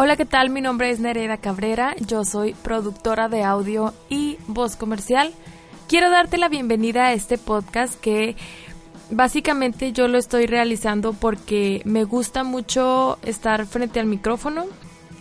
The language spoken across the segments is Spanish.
Hola, ¿qué tal? Mi nombre es Nereida Cabrera, yo soy productora de audio y voz comercial. Quiero darte la bienvenida a este podcast que básicamente yo lo estoy realizando porque me gusta mucho estar frente al micrófono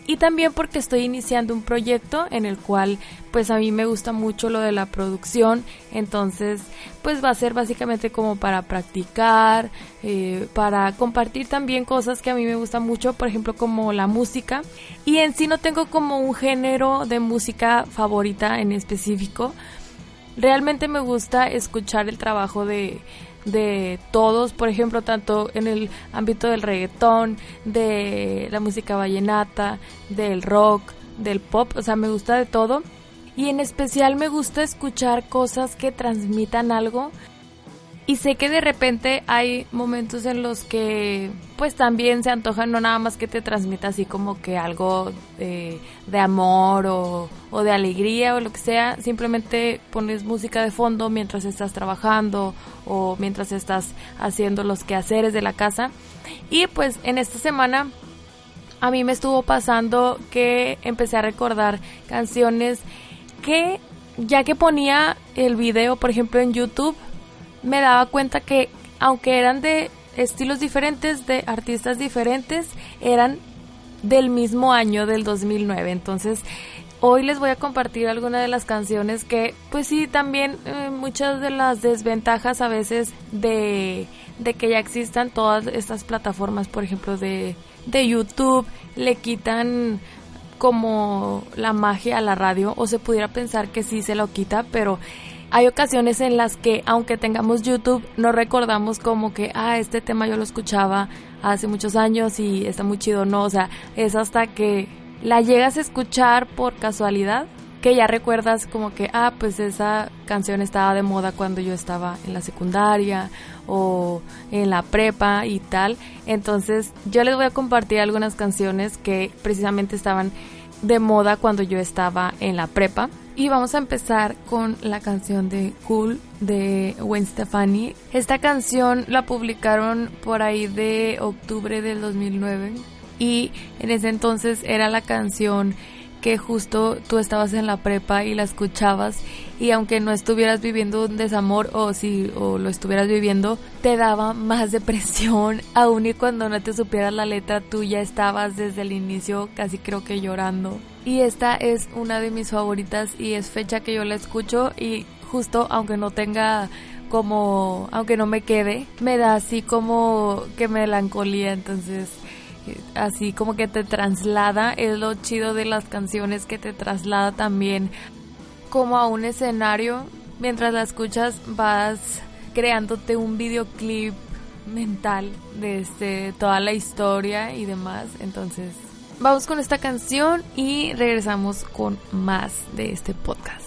y también porque estoy iniciando un proyecto en el cual pues a mí me gusta mucho lo de la producción. Entonces pues va a ser básicamente como para practicar eh, para compartir también cosas que a mí me gustan mucho por ejemplo como la música. Y en sí no tengo como un género de música favorita en específico. Realmente me gusta escuchar el trabajo de de todos, por ejemplo, tanto en el ámbito del reggaetón, de la música vallenata, del rock, del pop, o sea, me gusta de todo. Y en especial me gusta escuchar cosas que transmitan algo y sé que de repente hay momentos en los que pues también se antoja no nada más que te transmita así como que algo de, amor o, o, de alegría o lo que sea, simplemente pones música de fondo mientras estás trabajando o mientras estás haciendo los quehaceres de la casa. Y pues en esta semana a mí me estuvo pasando que empecé a recordar canciones que ya que ponía el video por ejemplo en YouTube me daba cuenta que aunque eran de estilos diferentes, de artistas diferentes, eran del mismo año del 2009. Entonces, hoy les voy a compartir algunas de las canciones que, pues sí, también eh, muchas de las desventajas a veces de, de que ya existan todas estas plataformas, por ejemplo, de, de YouTube, le quitan como la magia a la radio o se pudiera pensar que sí se lo quita, pero hay ocasiones en las que, aunque tengamos YouTube, no recordamos como que, ah, este tema yo lo escuchaba hace muchos años y está muy chido. No, o sea, es hasta que la llegas a escuchar por casualidad que ya recuerdas como que, ah, pues esa canción estaba de moda cuando yo estaba en la secundaria o en la prepa y tal. Entonces yo les voy a compartir algunas canciones que precisamente estaban de moda cuando yo estaba en la prepa. Y vamos a empezar con la canción de Cool de Gwen Stefani. Esta canción la publicaron por ahí de octubre del 2009 y en ese entonces era la canción que justo tú estabas en la prepa y la escuchabas y aunque no estuvieras viviendo un desamor o si o lo estuvieras viviendo te daba más depresión aún y cuando no te supieras la letra tú ya estabas desde el inicio casi creo que llorando y esta es una de mis favoritas y es fecha que yo la escucho y justo aunque no tenga como, aunque no me quede, me da así como que melancolía, entonces eh, así como que te traslada, es lo chido de las canciones que te traslada también como a un escenario, mientras la escuchas vas creándote un videoclip mental de este, toda la historia y demás, entonces Vamos con esta canción y regresamos con más de este podcast.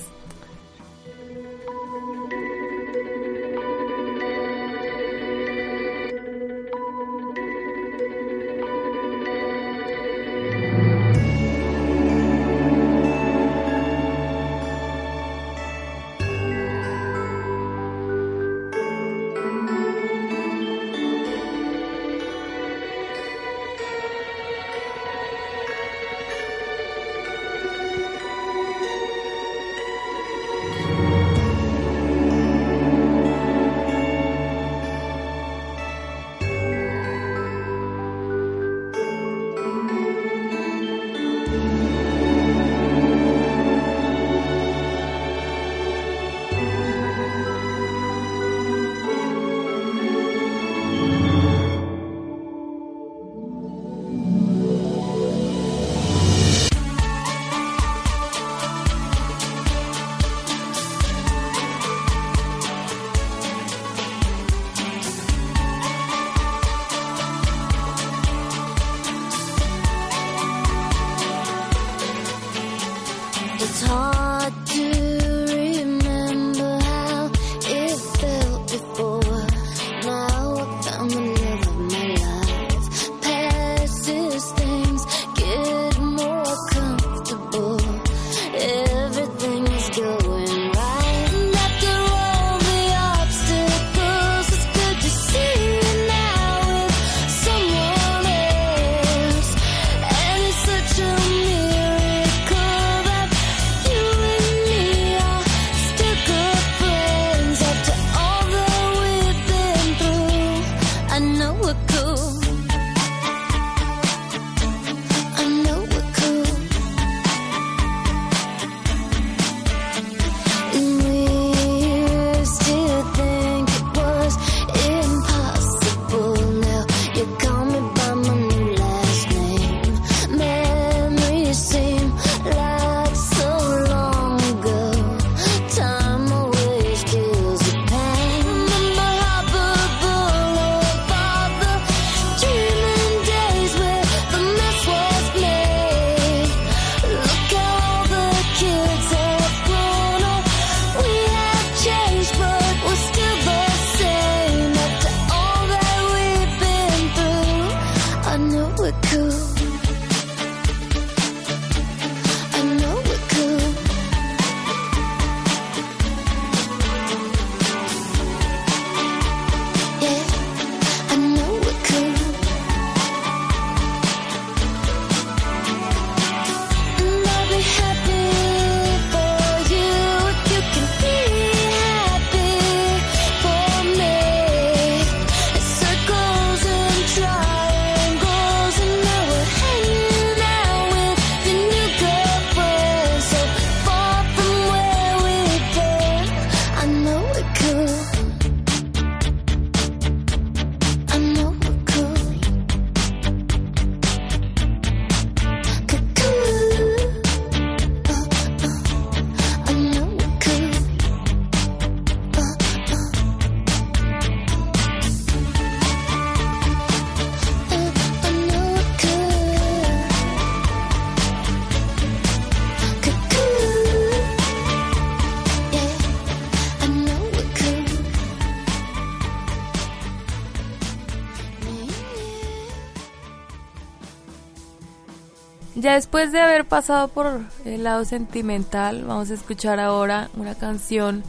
Ya después de haber pasado por el lado sentimental, vamos a escuchar ahora una canción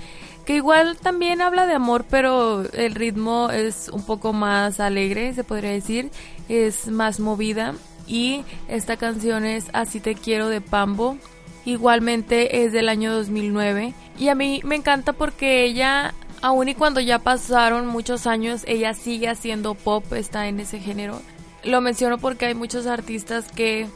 que igual también habla de amor, pero el ritmo es un poco más alegre, se podría decir, es más movida y esta canción es Así te quiero de Pambo. Igualmente es del año 2009 y a mí me encanta porque ella, aun y cuando ya pasaron muchos años, ella sigue haciendo pop, está en ese género. Lo menciono porque hay muchos artistas que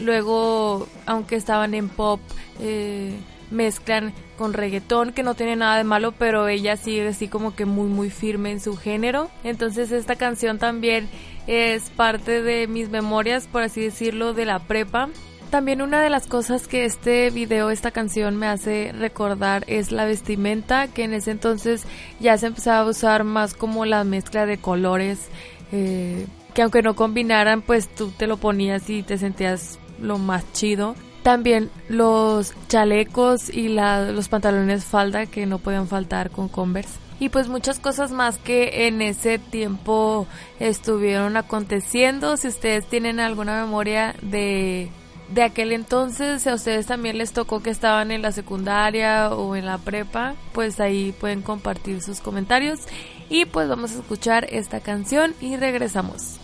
luego, aunque estaban en pop, eh, mezclan con reggaetón, que no tiene nada de malo, pero ella sigue así como que muy muy firme en su género. Entonces esta canción también es parte de mis memorias, por así decirlo, de la prepa. También una de las cosas que este video, esta canción me hace recordar es la vestimenta, que en ese entonces ya se empezaba a usar más como la mezcla de colores, eh, que aunque no combinaran, pues tú te lo ponías y te sentías lo más chido. También los chalecos y los pantalones falda que no podían faltar con Converse. Y pues muchas cosas más que en ese tiempo estuvieron aconteciendo. Si ustedes tienen alguna memoria de, de aquel entonces, a ustedes también les tocó que estaban en la secundaria o en la prepa, pues ahí pueden compartir sus comentarios. Y pues vamos a escuchar esta canción y regresamos.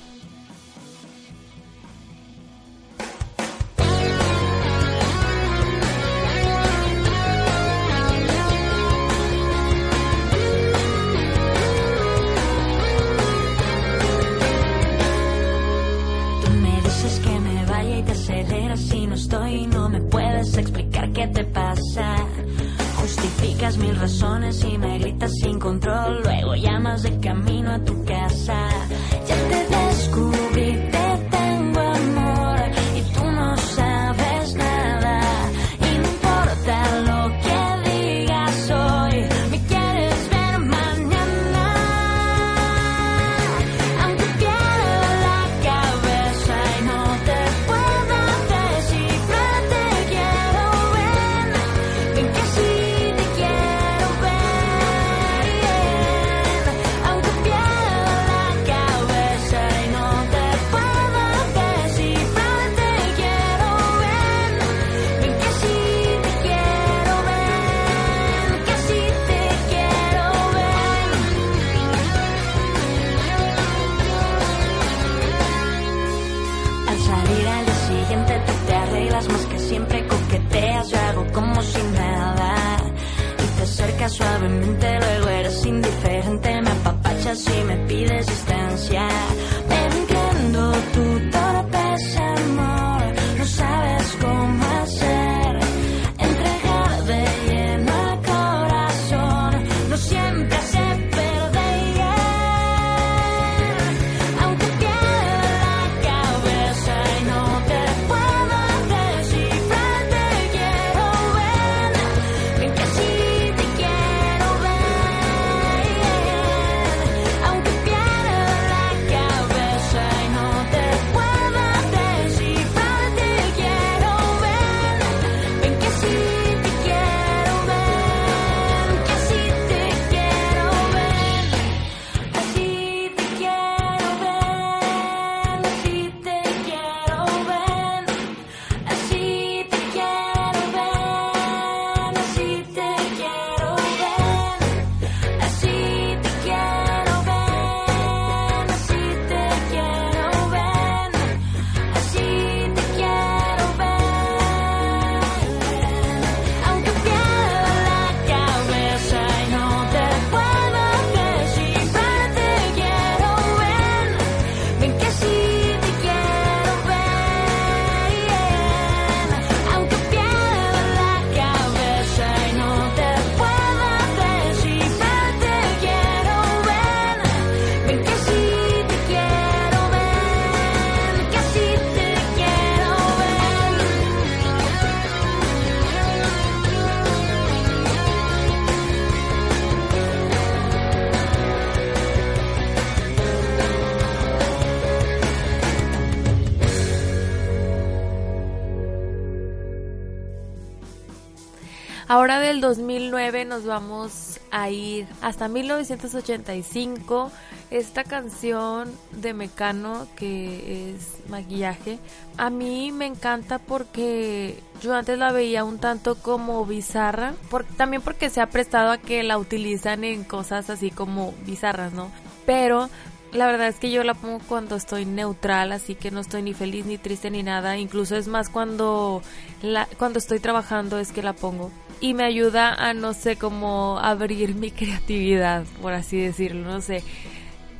Ahora del 2009 nos vamos a ir hasta 1985. Esta canción de Mecano que es maquillaje, a mí me encanta porque yo antes la veía un tanto como bizarra, también porque se ha prestado a que la utilizan en cosas así como bizarras, ¿no? Pero la verdad es que yo la pongo cuando estoy neutral, así que no estoy ni feliz ni triste ni nada. Incluso es más cuando la, cuando estoy trabajando es que la pongo y me ayuda a no sé cómo abrir mi creatividad, por así decirlo, no sé.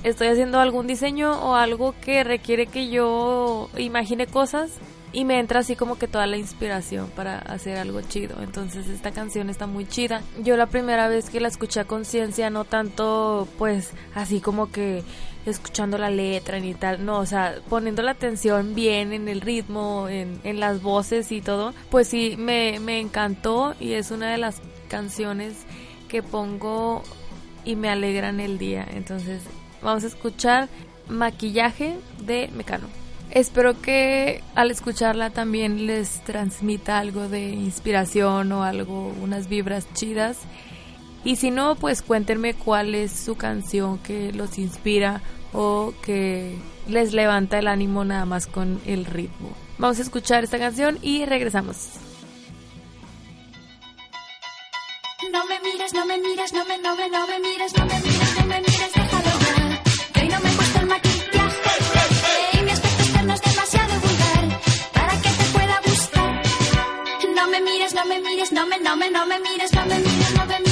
Estoy haciendo algún diseño o algo que requiere que yo imagine cosas y me entra así como que toda la inspiración para hacer algo chido. Entonces esta canción está muy chida. Yo la primera vez que la escuché a conciencia, no tanto pues así como que escuchando la letra ni tal, no, o sea, poniendo la atención bien en el ritmo, en, en las voces y todo, pues sí, me, me encantó y es una de las canciones que pongo y me alegran el día. Entonces, vamos a escuchar Maquillaje de Mecano. Espero que al escucharla también les transmita algo de inspiración o algo, unas vibras chidas y si no, pues cuéntenme cuál es su canción que los inspira o que les levanta el ánimo nada más con el ritmo. Vamos a escuchar esta canción y regresamos. No me mires, no me mires, no me, no me, no me mires, no me mires, no me mires, déjalo ya. Que no me gusta el maquillaje y mi aspecto externo es demasiado vulgar para que te pueda gustar. No me mires, no me mires, no me, no me, no me mires, no me mires, no me mires,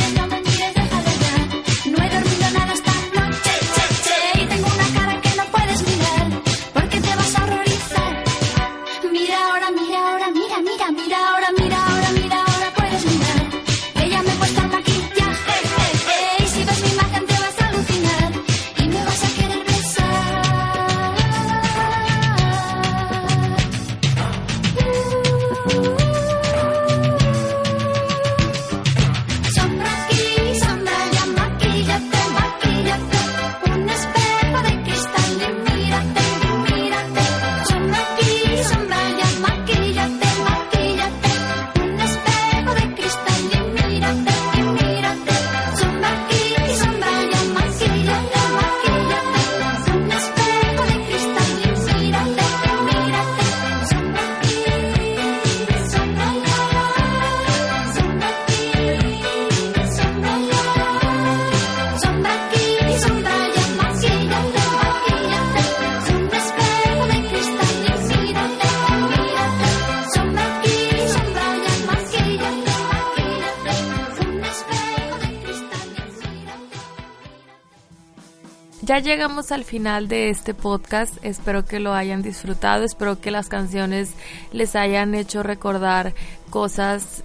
Ya llegamos al final de este podcast, espero que lo hayan disfrutado, espero que las canciones les hayan hecho recordar cosas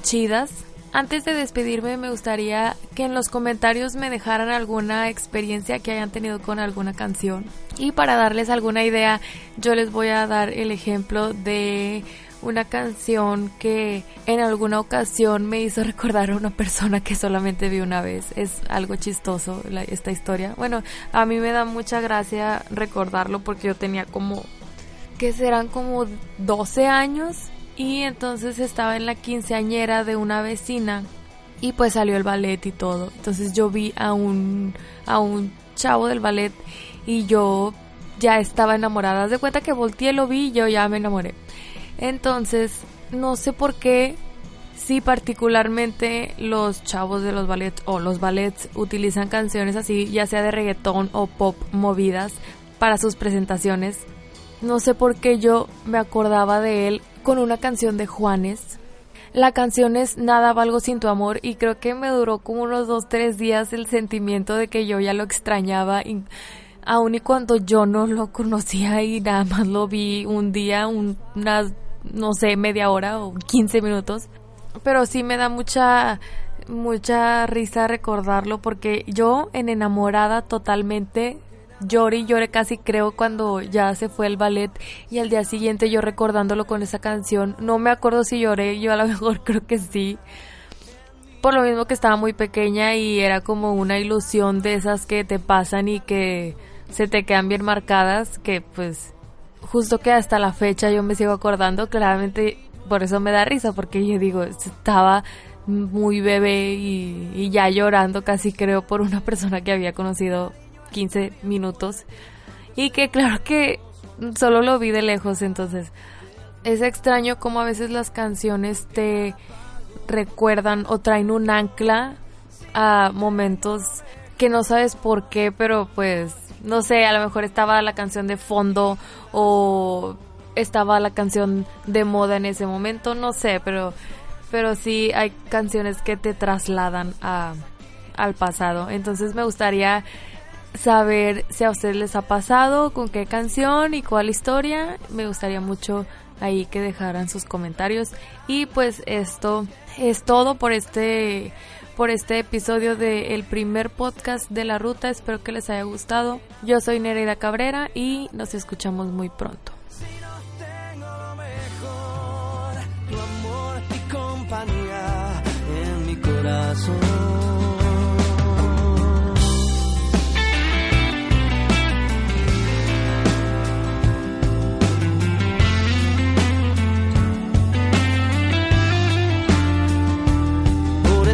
chidas. Antes de despedirme me gustaría que en los comentarios me dejaran alguna experiencia que hayan tenido con alguna canción. Y para darles alguna idea, yo les voy a dar el ejemplo de una canción que en alguna ocasión me hizo recordar a una persona que solamente vi una vez. Es algo chistoso esta historia. Bueno, a mí me da mucha gracia recordarlo porque yo tenía como, que serán como 12 años y entonces estaba en la quinceañera de una vecina y pues salió el ballet y todo. Entonces yo vi a un, a un chavo del ballet y yo ya estaba enamorada. Haz de cuenta que volteé, lo vi y yo ya me enamoré. Entonces, no sé por qué, si particularmente los chavos de los ballets o los ballets utilizan canciones así, ya sea de reggaetón o pop movidas para sus presentaciones. no sé por qué yo me acordaba de él con una canción de Juanes. La canción es Nada valgo sin tu amor y creo que me duró como unos dos, tres días el sentimiento de que yo ya lo extrañaba. Y aun y cuando yo no lo conocía y nada más lo vi un día, unas, no sé, media hora o 15 minutos. Pero sí me da mucha, mucha risa recordarlo porque yo en enamorada totalmente lloré y lloré casi creo cuando ya se fue el ballet y al día siguiente yo recordándolo con esa canción. No me acuerdo si lloré, yo a lo mejor creo que sí. Por lo mismo que estaba muy pequeña y era como una ilusión de esas que te pasan y que se te quedan bien marcadas, que pues justo que hasta la fecha yo me sigo acordando, claramente por eso me da risa, porque yo digo, estaba muy bebé y, ya llorando casi creo por una persona que había conocido 15 minutos. Y que claro que solo lo vi de lejos, entonces es extraño como a veces las canciones te recuerdan o traen un ancla a momentos que no sabes por qué, pero pues no sé, a lo mejor estaba la canción de fondo o estaba la canción de moda en ese momento, no sé, pero, pero sí hay canciones que te trasladan a, al pasado. Entonces me gustaría saber si a ustedes les ha pasado, con qué canción y cuál historia. Me gustaría mucho ahí que dejaran sus comentarios. Y pues esto es todo por este por este episodio del primer podcast de la ruta. Espero que les haya gustado. Yo soy Nereida Cabrera y nos escuchamos muy pronto. amor